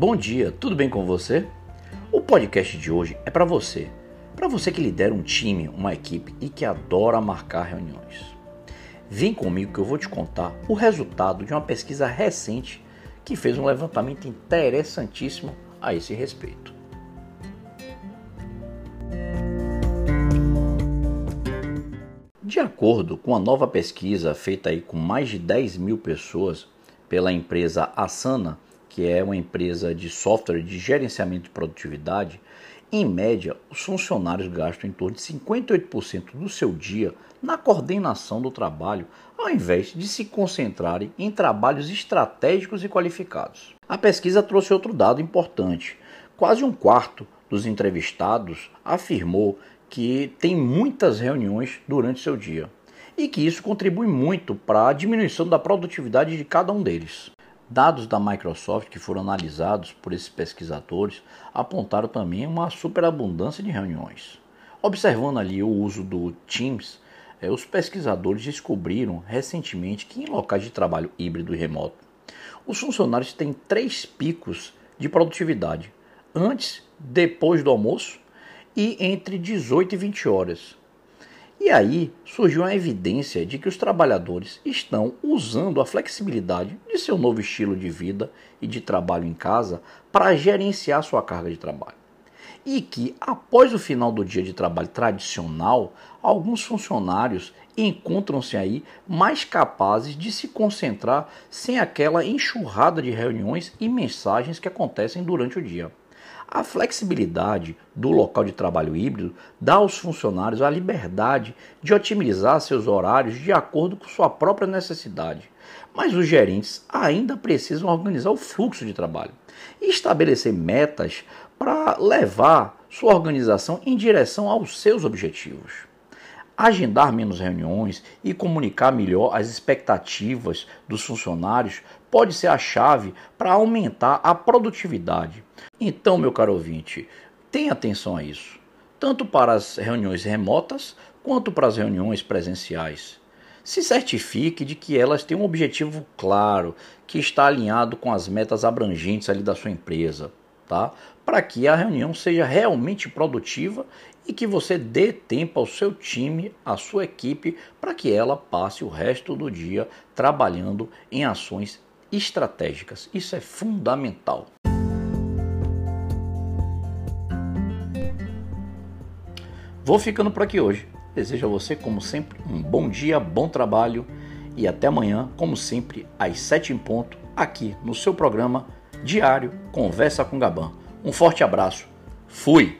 Bom dia, tudo bem com você? O podcast de hoje é para você, para você que lidera um time, uma equipe e que adora marcar reuniões. Vem comigo que eu vou te contar o resultado de uma pesquisa recente que fez um levantamento interessantíssimo a esse respeito. De acordo com a nova pesquisa feita aí com mais de 10 mil pessoas pela empresa Asana, que é uma empresa de software de gerenciamento de produtividade, em média, os funcionários gastam em torno de 58% do seu dia na coordenação do trabalho, ao invés de se concentrarem em trabalhos estratégicos e qualificados. A pesquisa trouxe outro dado importante: quase um quarto dos entrevistados afirmou que tem muitas reuniões durante seu dia e que isso contribui muito para a diminuição da produtividade de cada um deles. Dados da Microsoft que foram analisados por esses pesquisadores apontaram também uma superabundância de reuniões. Observando ali o uso do Teams, eh, os pesquisadores descobriram recentemente que em locais de trabalho híbrido e remoto, os funcionários têm três picos de produtividade: antes, depois do almoço e entre 18 e 20 horas. E aí surgiu a evidência de que os trabalhadores estão usando a flexibilidade de seu novo estilo de vida e de trabalho em casa para gerenciar sua carga de trabalho. E que, após o final do dia de trabalho tradicional, alguns funcionários encontram-se aí mais capazes de se concentrar sem aquela enxurrada de reuniões e mensagens que acontecem durante o dia. A flexibilidade do local de trabalho híbrido dá aos funcionários a liberdade de otimizar seus horários de acordo com sua própria necessidade. Mas os gerentes ainda precisam organizar o fluxo de trabalho e estabelecer metas para levar sua organização em direção aos seus objetivos. Agendar menos reuniões e comunicar melhor as expectativas dos funcionários pode ser a chave para aumentar a produtividade. Então, meu caro ouvinte, tenha atenção a isso, tanto para as reuniões remotas quanto para as reuniões presenciais. Se certifique de que elas têm um objetivo claro, que está alinhado com as metas abrangentes ali da sua empresa, tá? Para que a reunião seja realmente produtiva e que você dê tempo ao seu time, à sua equipe, para que ela passe o resto do dia trabalhando em ações estratégicas. Isso é fundamental. Vou ficando por aqui hoje. Desejo a você, como sempre, um bom dia, bom trabalho e até amanhã, como sempre, às sete em ponto, aqui no seu programa diário Conversa com Gabão. Um forte abraço. Fui!